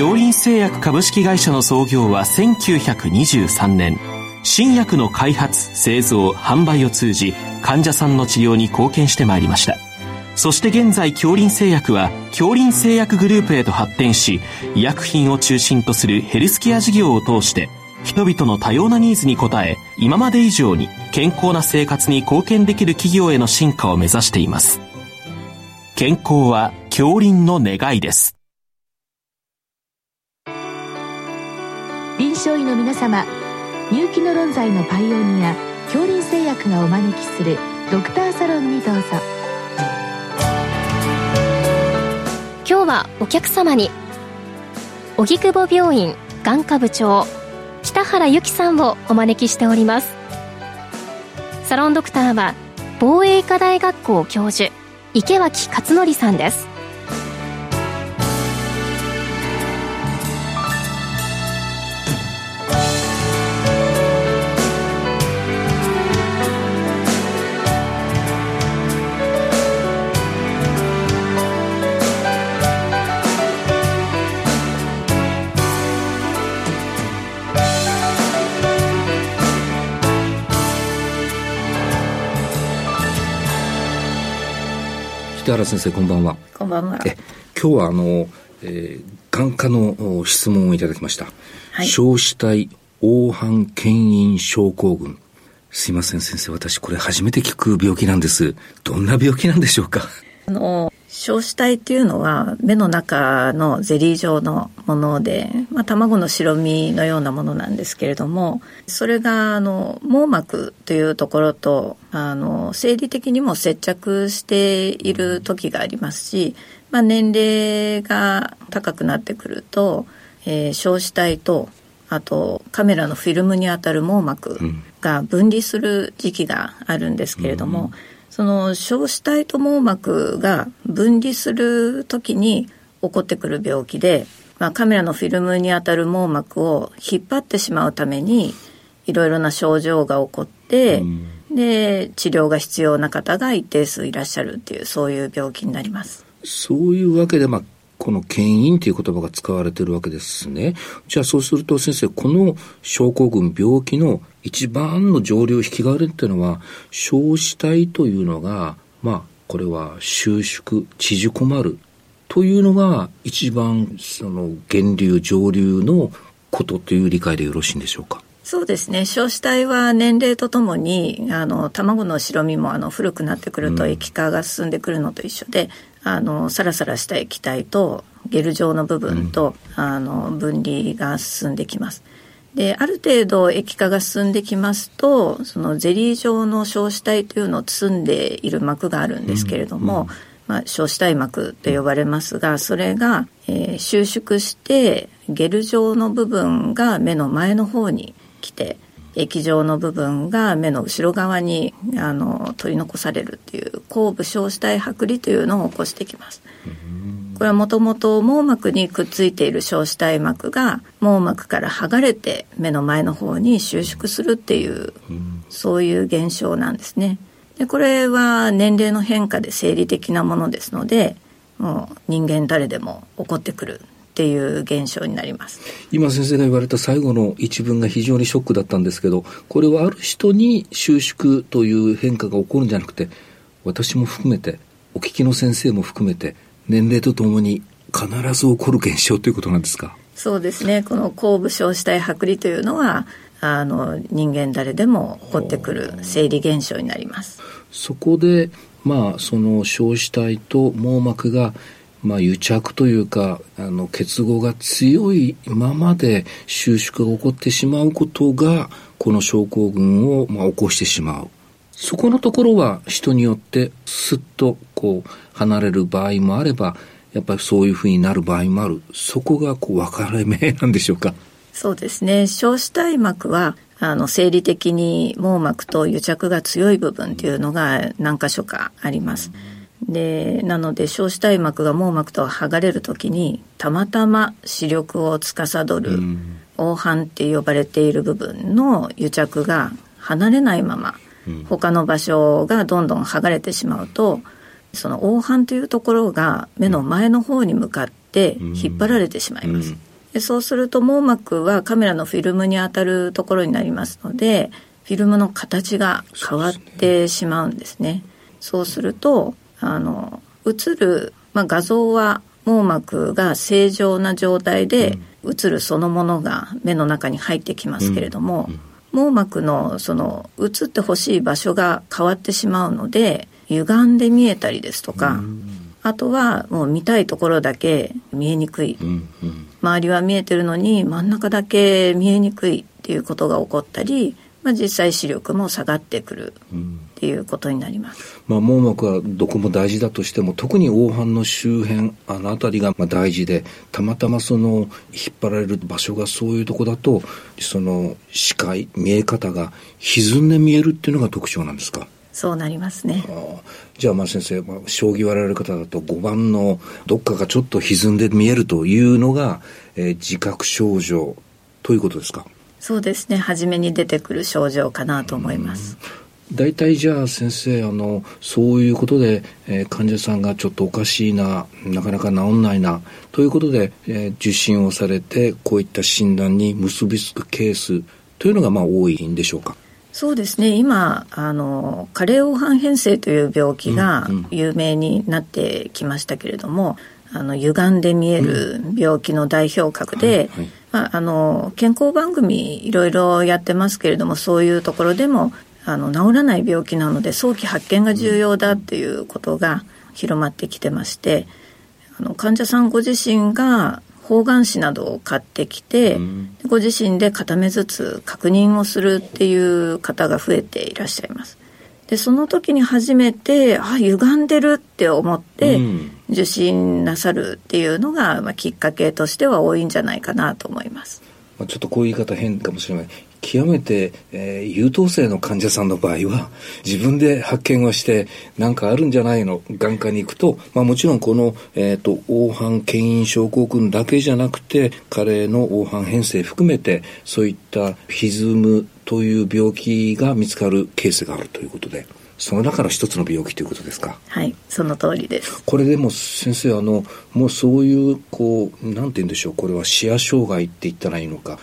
京林製薬株式会社の創業は1923年。新薬の開発製造販売を通じ患者さんの治療に貢献してまいりました。そして現在京林製薬は京林製薬グループへと発展し医薬品を中心とするヘルスケア事業を通して人々の多様なニーズに応え今まで以上に健康な生活に貢献できる企業への進化を目指しています。健康は京林の願いです。臨床医の皆様入気の論剤のパイオニア恐林製薬がお招きするドクターサロンにどうぞ。今日はお客様に荻窪病院眼科部長北原由紀さんをお招きしております。サロンドクターは防衛医科大学校教授池脇勝則さんです。北原先生こんばんは。こんばんは。え今日はあの、えー、眼科の質問をいただきました、はい、小子体黄斑牽引症候群。すいません先生。私これ初めて聞く病気なんです。どんな病気なんでしょうか？あの小子体っていうのは目の中のゼリー状のもので、まあ、卵の白身のようなものなんですけれどもそれがあの網膜というところとあの生理的にも接着している時がありますし、まあ、年齢が高くなってくると、えー、小子体とあとカメラのフィルムにあたる網膜が分離する時期があるんですけれども、うん。その小子体と網膜が分離する時に起こってくる病気で、まあ、カメラのフィルムにあたる網膜を引っ張ってしまうためにいろいろな症状が起こって、うん、で治療が必要な方が一定数いらっしゃるっていうそういう病気になります。そういうわけで、まあ、この牽引という言葉が使われているわけですね。じゃあそうすると先生、この症候群病気の一番の上流引き金っていうのは、小子体というのが、まあ、これは収縮、縮こまるというのが一番その源流、上流のことという理解でよろしいんでしょうか？そうですね少子体は年齢とともにあの卵の白身もあの古くなってくると液化が進んでくるのと一緒で、あのサラサラした液体とゲル状の部分と、うん、あの分離が進んできます。である程度液化が進んできますとそのゼリー状の小子体というのを包んでいる膜があるんですけれども、うんうん、まあ、小子体膜と呼ばれますがそれが、えー、収縮してゲル状の部分が目の前の方に来て液状の部分が目の後ろ側にあの取り残されるっていう後部小子体剥離というのを起こしてきます。これはもともと網膜にくっついている小子体膜が網膜から剥がれて目の前の方に収縮するっていうそういう現象なんですね。でこれは年齢の変化で生理的なものですのでもう人間誰でも起こってくるっていう現象になります。今先生が言われた最後の一文が非常にショックだったんですけどこれはある人に収縮という変化が起こるんじゃなくて私も含めてお聞きの先生も含めて年齢とともに必ず起こる現象ということなんですか？そうですね。この後部小子体剥離というのはあの人間誰でも起こってくる生理現象になります。そこでまあその小子体と網膜がまあ、癒着というかあの結合が強いままで収縮が起こってしまうことがこの症候群を、まあ、起こしてしまう。そこのところは人によってすっとこう離れる場合もあればやっぱりそういうふうになる場合もある。そこがこう分かれ目なんでしょうか？そうですね。小子体膜はあの生理的に網膜と癒着が強い部分っていうのが何箇所かあります。うんでなので小子体膜が網膜と剥がれる時にたまたま視力を司る黄斑って呼ばれている部分の癒着が離れないまま他の場所がどんどん剥がれてしまうとその黄斑というところが目の前の方に向かって引っ張られてしまいます。でそうすると網膜はカメラのフィルムに当たるところになりますのでフィルムの形が変わってしまうんですね。そうするとあの映る、まあ、画像は網膜が正常な状態で映るそのものが目の中に入ってきますけれども、網膜のその映ってほしい場所が変わってしまうので歪んで見えたりですとか、あとはもう見たいところだけ見えにくい、周りは見えてるのに真ん中だけ見えにくいっていうことが起こったりまあ、実際視力も下がってくるっていうことになります、うん、まあ、網膜はどこも大事だとしても特に黄斑の周辺あの辺りがまあ大事でたまたまその引っ張られる場所がそういうとこだとその視界見え方が歪んで見えるっていうのが特徴なんですか？そうなりますね。じゃあ、まあ先生、まあ、将棋割られる方だと5番のどっかがちょっと歪んで見えるというのが、えー、自覚症状ということですか？そうですね。初めに出てくる症状かなと思います。大体じゃあ先生あのそういうことで、えー、患者さんがちょっとおかしいななかなか治んないなということで、えー、受診をされてこういった診断に結びつくケースというのがまあ多いんでしょうか？そうですね。今あの加齢黄斑変性という病気が有名になってきましたけれども、うんうん、あの歪んで見える病気の代表格で、はいはいまあ、あの健康番組いろいろやってますけれどもそういうところでもあの治らない病気なので早期発見が重要だっていうことが広まってきてましてあの患者さんご自身が方眼紙などを買ってきて、ご自身で片目ずつ確認をするっていう方が増えていらっしゃいます。でその時に初めてあ歪んでるって思って受診なさるっていうのが、まあ、きっかけとしては多いんじゃないかなと思います。まあ、ちょっとこういう言い方変かもしれない。極めて、えー、優等生の患者さんの場合は自分で発見をして何かあるんじゃないの？眼科に行くと、まあ、もちろんこの、えーと、黄斑牽引症候群だけじゃなくて加齢の黄斑変性含めてそういった歪むという病気が見つかるケースがあるということで。その中の一つの病気ということですか？はい、その通りです。これでも先生あのもうそういうこうなんて言うんでしょうこれは視野障害って言ったらいいのか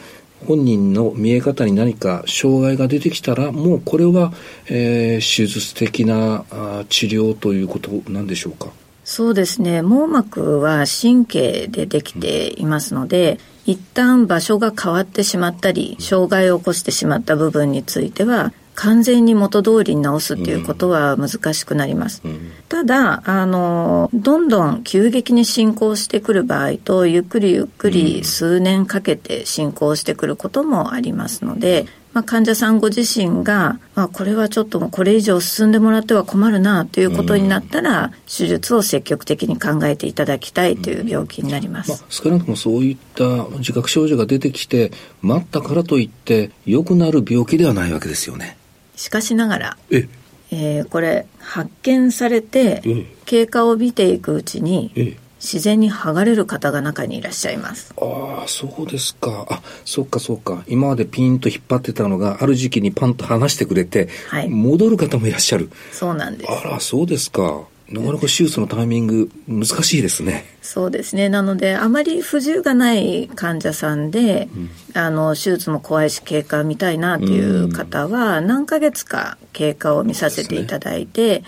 本人の見え方に何か障害が出てきたらもうこれは、えー、手術的なあ治療ということなんでしょうか？そうですね。網膜は神経でできていますので、うん、一旦場所が変わってしまったり障害を起こしてしまった部分については完全に元通りに直すっていうことは難しくなります。うん、ただ、あの、どんどん急激に進行してくる場合と、ゆっくりゆっくり数年かけて進行してくることもありますので、まあ、患者さんご自身が、まあ、これはちょっとこれ以上進んでもらっては困るなということになったら、手術を積極的に考えていただきたいという病気になります。まあ、少なくともそういった自覚症状が出てきて、待ったからといって良くなる病気ではないわけですよね。しかしながらえ？えー、これ発見されて経過を見ていくうちに自然に剥がれる方が中にいらっしゃいます。ああそうですか。あそっかそっか。今までピンと引っ張ってたのがある時期にパンと離してくれて、はい、戻る方もいらっしゃる。そうなんです。あらそうですか。なかなか手術のタイミング難しいですね。そうですね。なので、あまり不自由がない患者さんで、うん、あの、手術も怖いし経過見たいなっていう方は、何ヶ月か経過を見させていただいて、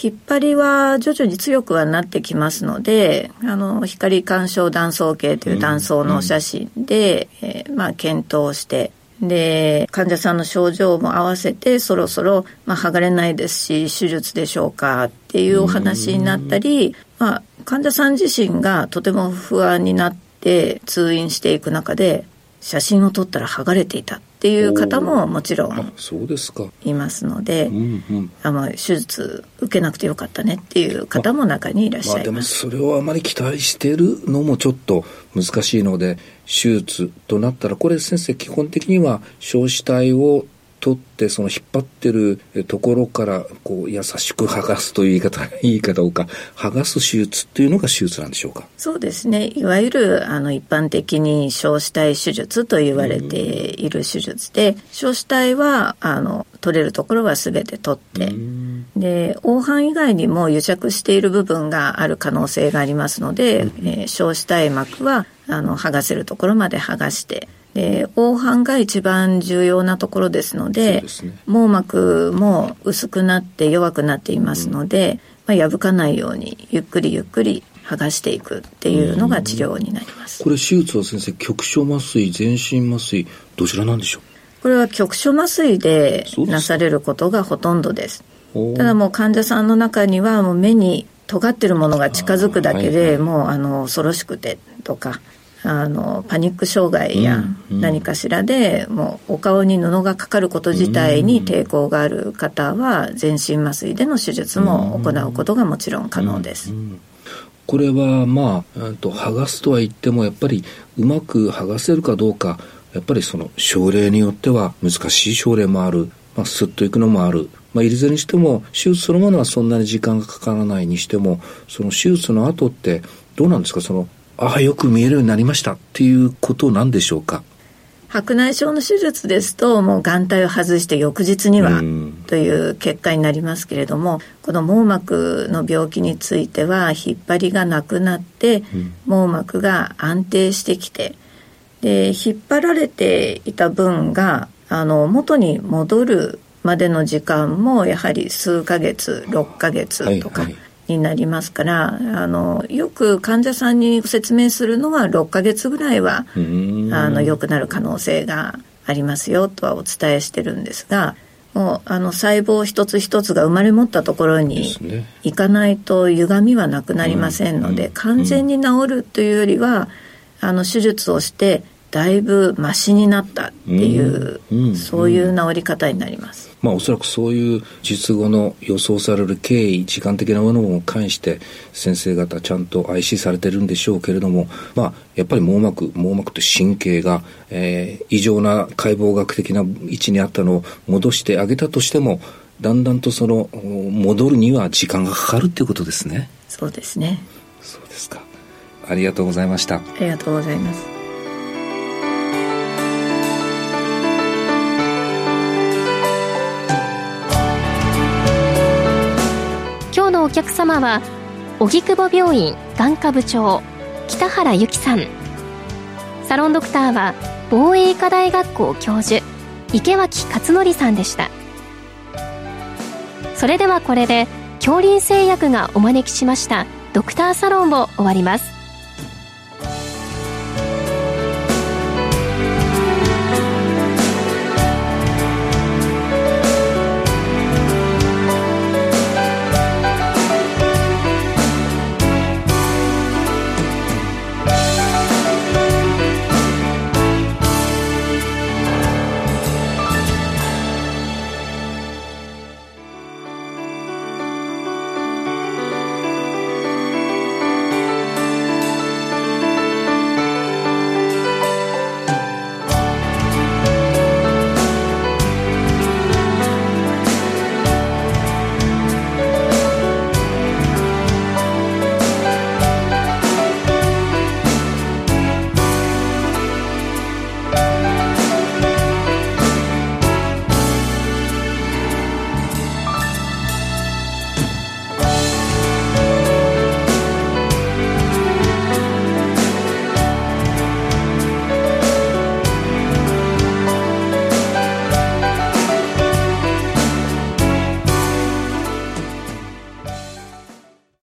引っ張りは徐々に強くはなってきますので、あの、光干渉断層計という断層の写真で、うんうん、えー、まあ、検討して、で、患者さんの症状も合わせて、そろそろ、まあ、剥がれないですし、手術でしょうかっていうお話になったり、まあ、患者さん自身がとても不安になって通院していく中で、写真を撮ったら剥がれていたっていう方ももちろんそうですか。いますので、うんうん、あの手術受けなくてよかったねっていう方も中にいらっしゃいます、まあ、でもそれをあまり期待してるのもちょっと難しいので手術となったらこれ先生基本的には焼死体を取ってその引っ張ってるところからこう優しく剥がすという言い方 いいかどうか剥がす手術っていうのが手術なんでしょうか？そうですね。いわゆるあの一般的に小子体手術と言われている手術で小子体はあの取れるところは全て取ってで黄斑以外にも癒着している部分がある可能性がありますので、えー、小子体膜はあの剥がせるところまで剥がしてで黄斑が一番重要なところですので、ね、網膜も薄くなって弱くなっていますので、うん、まあ、破かないようにゆっくりゆっくり剥がしていくっていうのが治療になります。これ手術は先生局所麻酔全身麻酔どちらなんでしょう？これは局所麻酔でなされることがほとんどです。ただもう患者さんの中にはもう目に尖ってるものが近づくだけで、もうあの恐ろしくてとかあのパニック障害や何かしらで、もうお顔に布がかかること自体に抵抗がある方は全身麻酔での手術も行うことがもちろん可能です。これはまあと剥がすとは言ってもやっぱりうまく剥がせるかどうかやっぱりその症例によっては難しい症例もある、まあ、スッといくのもある。まあ、いずれにしても手術そのものはそんなに時間がかからないにしてもその手術の後ってどうなんですか？そのああ、よく見えるようになりましたっていうことなんでしょうか？白内障の手術ですともう眼帯を外して翌日にはという結果になりますけれどもこの網膜の病気については引っ張りがなくなって網膜が安定してきてで引っ張られていた分があの元に戻るまでの時間もやはり数ヶ月6ヶ月とかになりますからあのよく患者さんに説明するのは6ヶ月ぐらいはあの良くなる可能性がありますよとはお伝えしてるんですがもうあの細胞一つ一つが生まれ持ったところに行かないと歪みはなくなりませんので、完全に治るというよりはあの手術をしてだいぶマシになったっていう、そういう治り方になります。まあ、おそらくそういう術後の予想される経緯、時間的なものも関して先生方ちゃんと IC されてるんでしょうけれども、まあ、やっぱり網膜、網膜と神経が、えー、異常な解剖学的な位置にあったのを戻してあげたとしても、だんだんとその戻るには時間がかかるっていうことですね。そうですね。そうですか。ありがとうございました。ありがとうございます。客様は荻窪病院眼科部長北原由紀さん。サロンドクターは防衛医科大学校教授池脇勝則さんでした。それではこれで恐林製薬がお招きしましたドクターサロンを終わります。